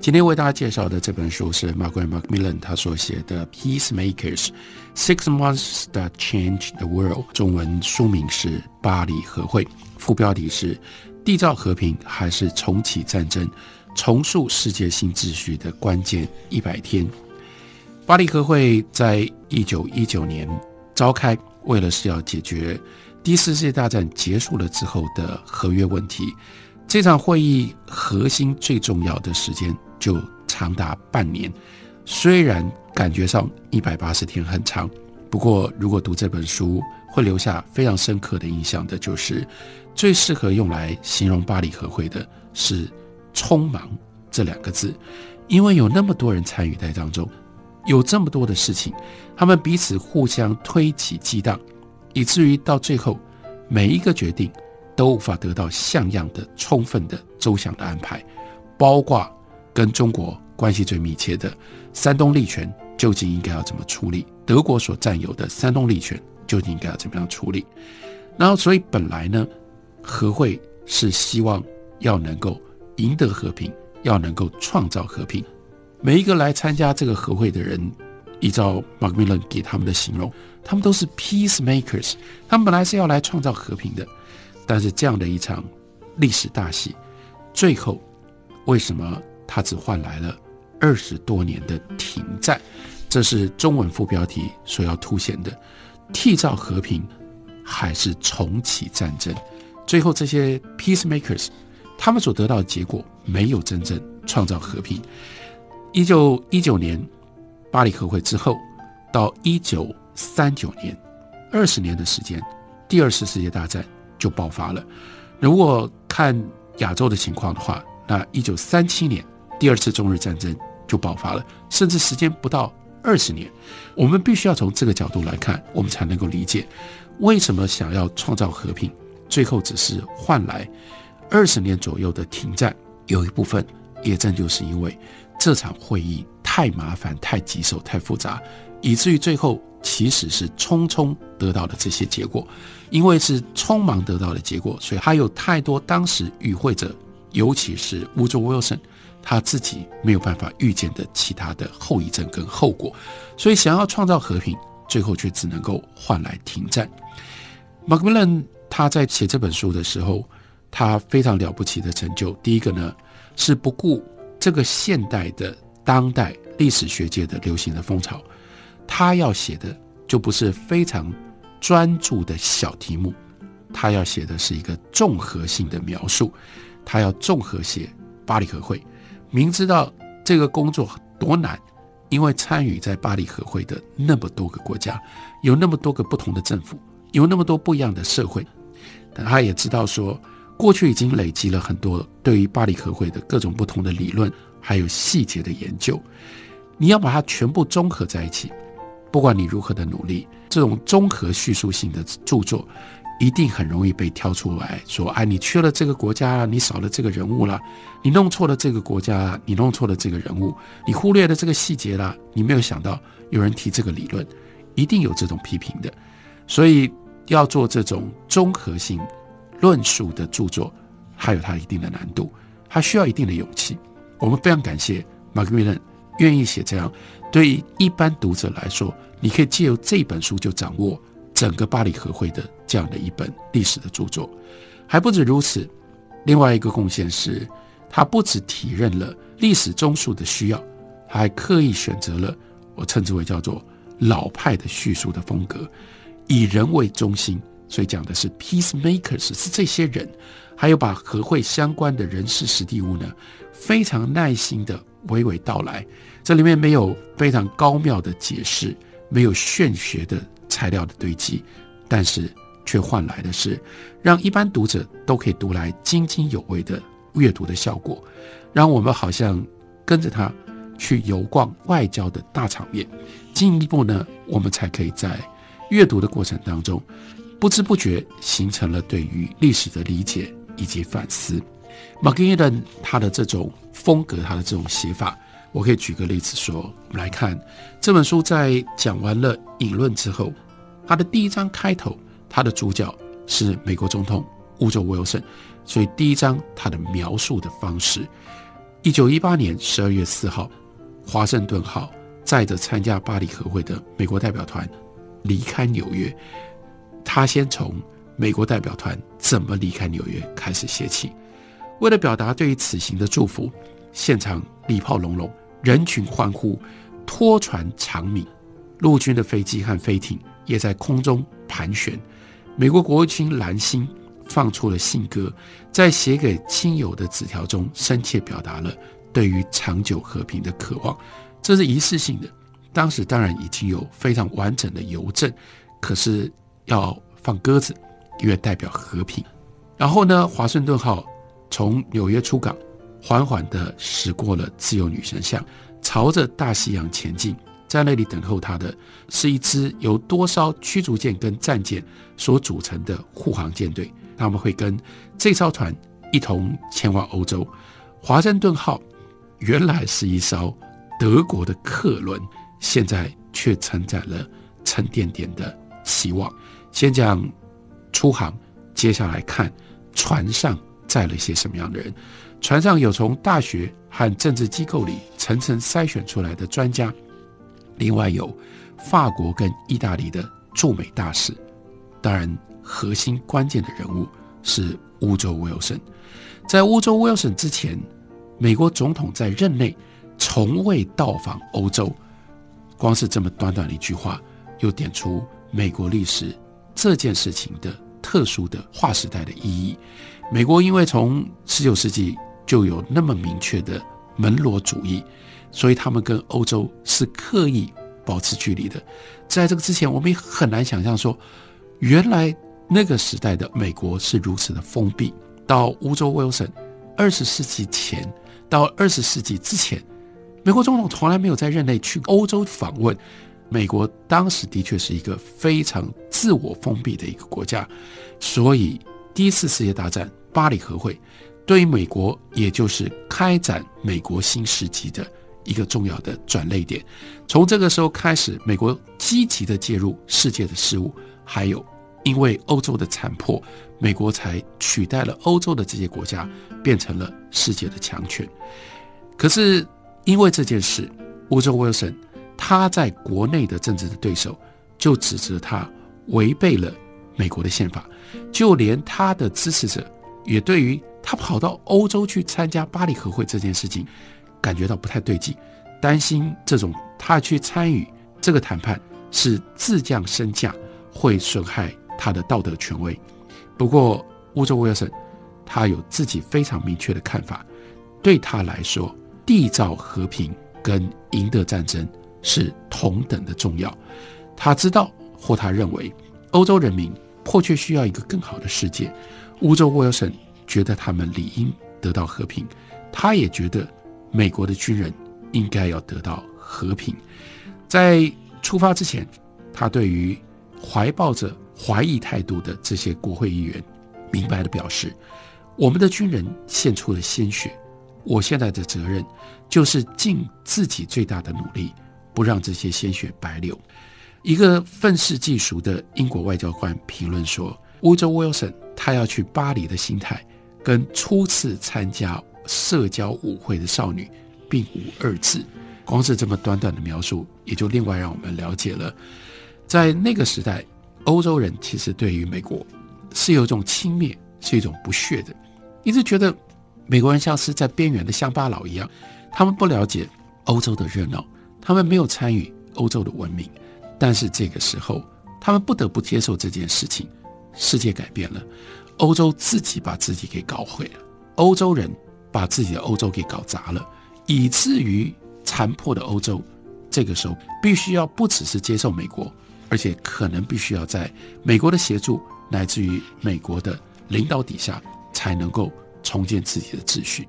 今天为大家介绍的这本书是 Margaret Macmillan 他所写的《Peacemakers: Six Months That Changed the World》，中文书名是《巴黎和会》，副标题是“缔造和平还是重启战争，重塑世界新秩序的关键一百天”。巴黎和会在一九一九年召开，为了是要解决第四世界大战结束了之后的合约问题。这场会议核心最重要的时间。就长达半年，虽然感觉上一百八十天很长，不过如果读这本书会留下非常深刻的印象的，就是最适合用来形容巴黎和会的是“匆忙”这两个字，因为有那么多人参与在当中，有这么多的事情，他们彼此互相推起激荡，以至于到最后每一个决定都无法得到像样的充分的周详的安排，包括。跟中国关系最密切的山东利权究竟应该要怎么处理？德国所占有的山东利权究竟应该要怎么样处理？然后，所以本来呢，和会是希望要能够赢得和平，要能够创造和平。每一个来参加这个和会的人，依照马克米伦给他们的形容，他们都是 peacemakers，他们本来是要来创造和平的。但是这样的一场历史大戏，最后为什么？它只换来了二十多年的停战，这是中文副标题所要凸显的：缔造和平还是重启战争？最后，这些 peacemakers 他们所得到的结果没有真正创造和平。一九一九年巴黎和会之后，到一九三九年，二十年的时间，第二次世界大战就爆发了。如果看亚洲的情况的话，那一九三七年。第二次中日战争就爆发了，甚至时间不到二十年。我们必须要从这个角度来看，我们才能够理解为什么想要创造和平，最后只是换来二十年左右的停战。有一部分也正就是因为这场会议太麻烦、太棘手、太复杂，以至于最后其实是匆匆得到的这些结果。因为是匆忙得到的结果，所以还有太多当时与会者，尤其是 Woodrow Wilson。他自己没有办法预见的其他的后遗症跟后果，所以想要创造和平，最后却只能够换来停战。马克米伦他在写这本书的时候，他非常了不起的成就，第一个呢是不顾这个现代的当代历史学界的流行的风潮，他要写的就不是非常专注的小题目，他要写的是一个综合性的描述，他要综合写巴黎和会。明知道这个工作多难，因为参与在巴黎和会的那么多个国家，有那么多个不同的政府，有那么多不一样的社会，但他也知道说，过去已经累积了很多对于巴黎和会的各种不同的理论，还有细节的研究。你要把它全部综合在一起，不管你如何的努力，这种综合叙述性的著作。一定很容易被挑出来说：“哎，你缺了这个国家，你少了这个人物了，你弄错了这个国家，你弄错了这个人物，你忽略了这个细节了，你没有想到有人提这个理论，一定有这种批评的。所以要做这种综合性论述的著作，还有它一定的难度，它需要一定的勇气。我们非常感谢马克·米伦愿意写这样，对于一般读者来说，你可以借由这本书就掌握。”整个巴黎和会的这样的一本历史的著作，还不止如此。另外一个贡献是，他不止体认了历史综述的需要，还刻意选择了我称之为叫做老派的叙述的风格，以人为中心。所以讲的是 peacemakers 是这些人，还有把和会相关的人事实地物呢，非常耐心的娓娓道来。这里面没有非常高妙的解释，没有玄学的。材料的堆积，但是却换来的是让一般读者都可以读来津津有味的阅读的效果，让我们好像跟着他去游逛外交的大场面。进一步呢，我们才可以在阅读的过程当中不知不觉形成了对于历史的理解以及反思。马格尼伦他的这种风格，他的这种写法，我可以举个例子说，我们来看这本书在讲完了引论之后，他的第一章开头，他的主角是美国总统乌州威尔森，所以第一章他的描述的方式，一九一八年十二月四号，华盛顿号载着参加巴黎和会的美国代表团离开纽约。他先从美国代表团怎么离开纽约开始写起。为了表达对于此行的祝福，现场礼炮隆隆，人群欢呼，拖船长鸣，陆军的飞机和飞艇也在空中盘旋。美国国务卿兰心放出了信鸽，在写给亲友的纸条中，深切表达了对于长久和平的渴望。这是仪式性的。当时当然已经有非常完整的邮政，可是。要放鸽子，因为代表和平。然后呢，华盛顿号从纽约出港，缓缓地驶过了自由女神像，朝着大西洋前进。在那里等候他的是一支由多艘驱逐舰跟战舰所组成的护航舰队，他们会跟这艘船一同前往欧洲。华盛顿号原来是一艘德国的客轮，现在却承载了沉甸甸的希望。先讲出航，接下来看船上载了一些什么样的人。船上有从大学和政治机构里层层筛选出来的专家，另外有法国跟意大利的驻美大使。当然，核心关键的人物是乌州威尔森。在乌州威尔森之前，美国总统在任内从未到访欧洲。光是这么短短的一句话，又点出美国历史。这件事情的特殊的划时代的意义，美国因为从十九世纪就有那么明确的门罗主义，所以他们跟欧洲是刻意保持距离的。在这个之前，我们也很难想象说，原来那个时代的美国是如此的封闭。到乌州威尔森，二十世纪前到二十世纪之前，美国总统从来没有在任内去欧洲访问。美国当时的确是一个非常自我封闭的一个国家，所以第一次世界大战巴黎和会对于美国，也就是开展美国新时期的一个重要的转捩点。从这个时候开始，美国积极的介入世界的事务，还有因为欧洲的残破，美国才取代了欧洲的这些国家，变成了世界的强权。可是因为这件事，乌州威尔森。他在国内的政治的对手就指责他违背了美国的宪法，就连他的支持者也对于他跑到欧洲去参加巴黎和会这件事情感觉到不太对劲，担心这种他去参与这个谈判是自降身价，会损害他的道德权威。不过，乌州威尔森他有自己非常明确的看法，对他来说，缔造和平跟赢得战争。是同等的重要。他知道，或他认为，欧洲人民迫切需要一个更好的世界。乌州威尔森觉得他们理应得到和平，他也觉得美国的军人应该要得到和平。在出发之前，他对于怀抱着怀疑态度的这些国会议员，明白的表示：我们的军人献出了鲜血，我现在的责任就是尽自己最大的努力。不让这些鲜血白流。一个愤世嫉俗的英国外交官评论说：“乌州威尔森他要去巴黎的心态，跟初次参加社交舞会的少女并无二致。”光是这么短短的描述，也就另外让我们了解了，在那个时代，欧洲人其实对于美国是有一种轻蔑，是一种不屑的，一直觉得美国人像是在边缘的乡巴佬一样，他们不了解欧洲的热闹。他们没有参与欧洲的文明，但是这个时候，他们不得不接受这件事情。世界改变了，欧洲自己把自己给搞毁了，欧洲人把自己的欧洲给搞砸了，以至于残破的欧洲，这个时候必须要不只是接受美国，而且可能必须要在美国的协助乃至于美国的领导底下，才能够重建自己的秩序。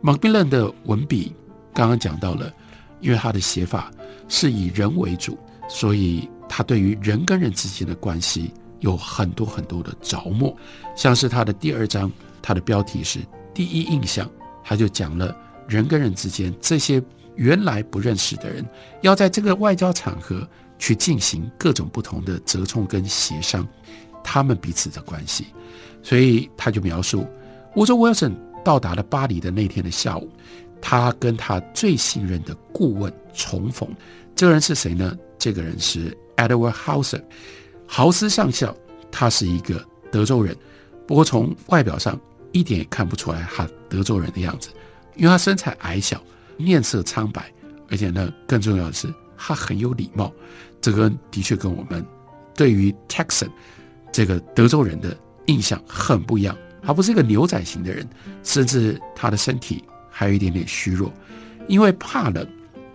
马克伦的文笔刚刚讲到了。因为他的写法是以人为主，所以他对于人跟人之间的关系有很多很多的着墨，像是他的第二章，他的标题是“第一印象”，他就讲了人跟人之间这些原来不认识的人，要在这个外交场合去进行各种不同的折冲跟协商，他们彼此的关系。所以他就描述，沃州威尔森到达了巴黎的那天的下午，他跟他最信任的顾问重逢。这个人是谁呢？这个人是 Edward Hauser，豪斯上校。他是一个德州人，不过从外表上一点也看不出来他德州人的样子，因为他身材矮小，面色苍白，而且呢，更重要的是他很有礼貌。这个的确跟我们对于 Texan 这个德州人的。印象很不一样，他不是一个牛仔型的人，甚至他的身体还有一点点虚弱，因为怕冷，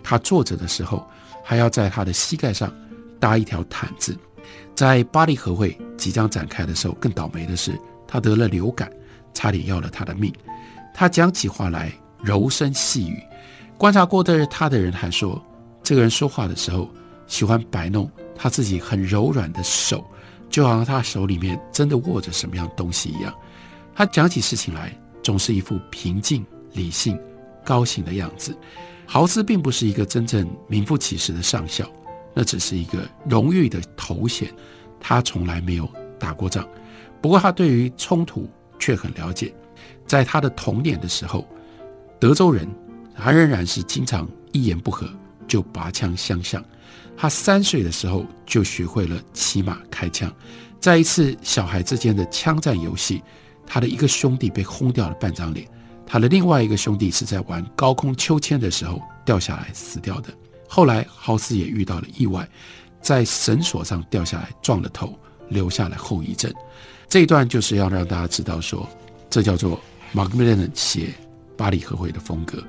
他坐着的时候还要在他的膝盖上搭一条毯子。在巴黎和会即将展开的时候，更倒霉的是他得了流感，差点要了他的命。他讲起话来柔声细语，观察过的他的人还说，这个人说话的时候喜欢摆弄他自己很柔软的手。就好像他手里面真的握着什么样东西一样，他讲起事情来总是一副平静、理性、高兴的样子。豪斯并不是一个真正名副其实的上校，那只是一个荣誉的头衔。他从来没有打过仗，不过他对于冲突却很了解。在他的童年的时候，德州人他仍然是经常一言不合就拔枪相向。他三岁的时候就学会了骑马开枪，在一次小孩之间的枪战游戏，他的一个兄弟被轰掉了半张脸，他的另外一个兄弟是在玩高空秋千的时候掉下来死掉的。后来豪斯也遇到了意外，在绳索上掉下来撞了头，留下了后遗症。这一段就是要让大家知道说，这叫做马克米伦写巴黎和会的风格，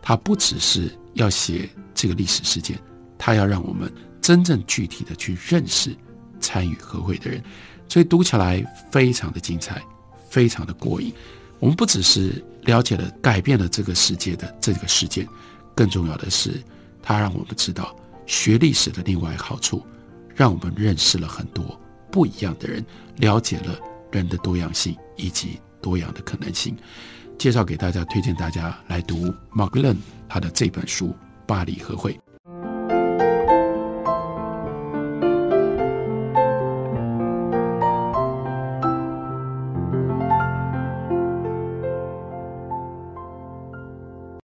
他不只是要写这个历史事件。他要让我们真正具体的去认识参与和会的人，所以读起来非常的精彩，非常的过瘾。我们不只是了解了改变了这个世界的这个事件，更重要的是，它让我们知道学历史的另外好处，让我们认识了很多不一样的人，了解了人的多样性以及多样的可能性。介绍给大家，推荐大家来读 Mark l e n 他的这本书《巴黎和会》。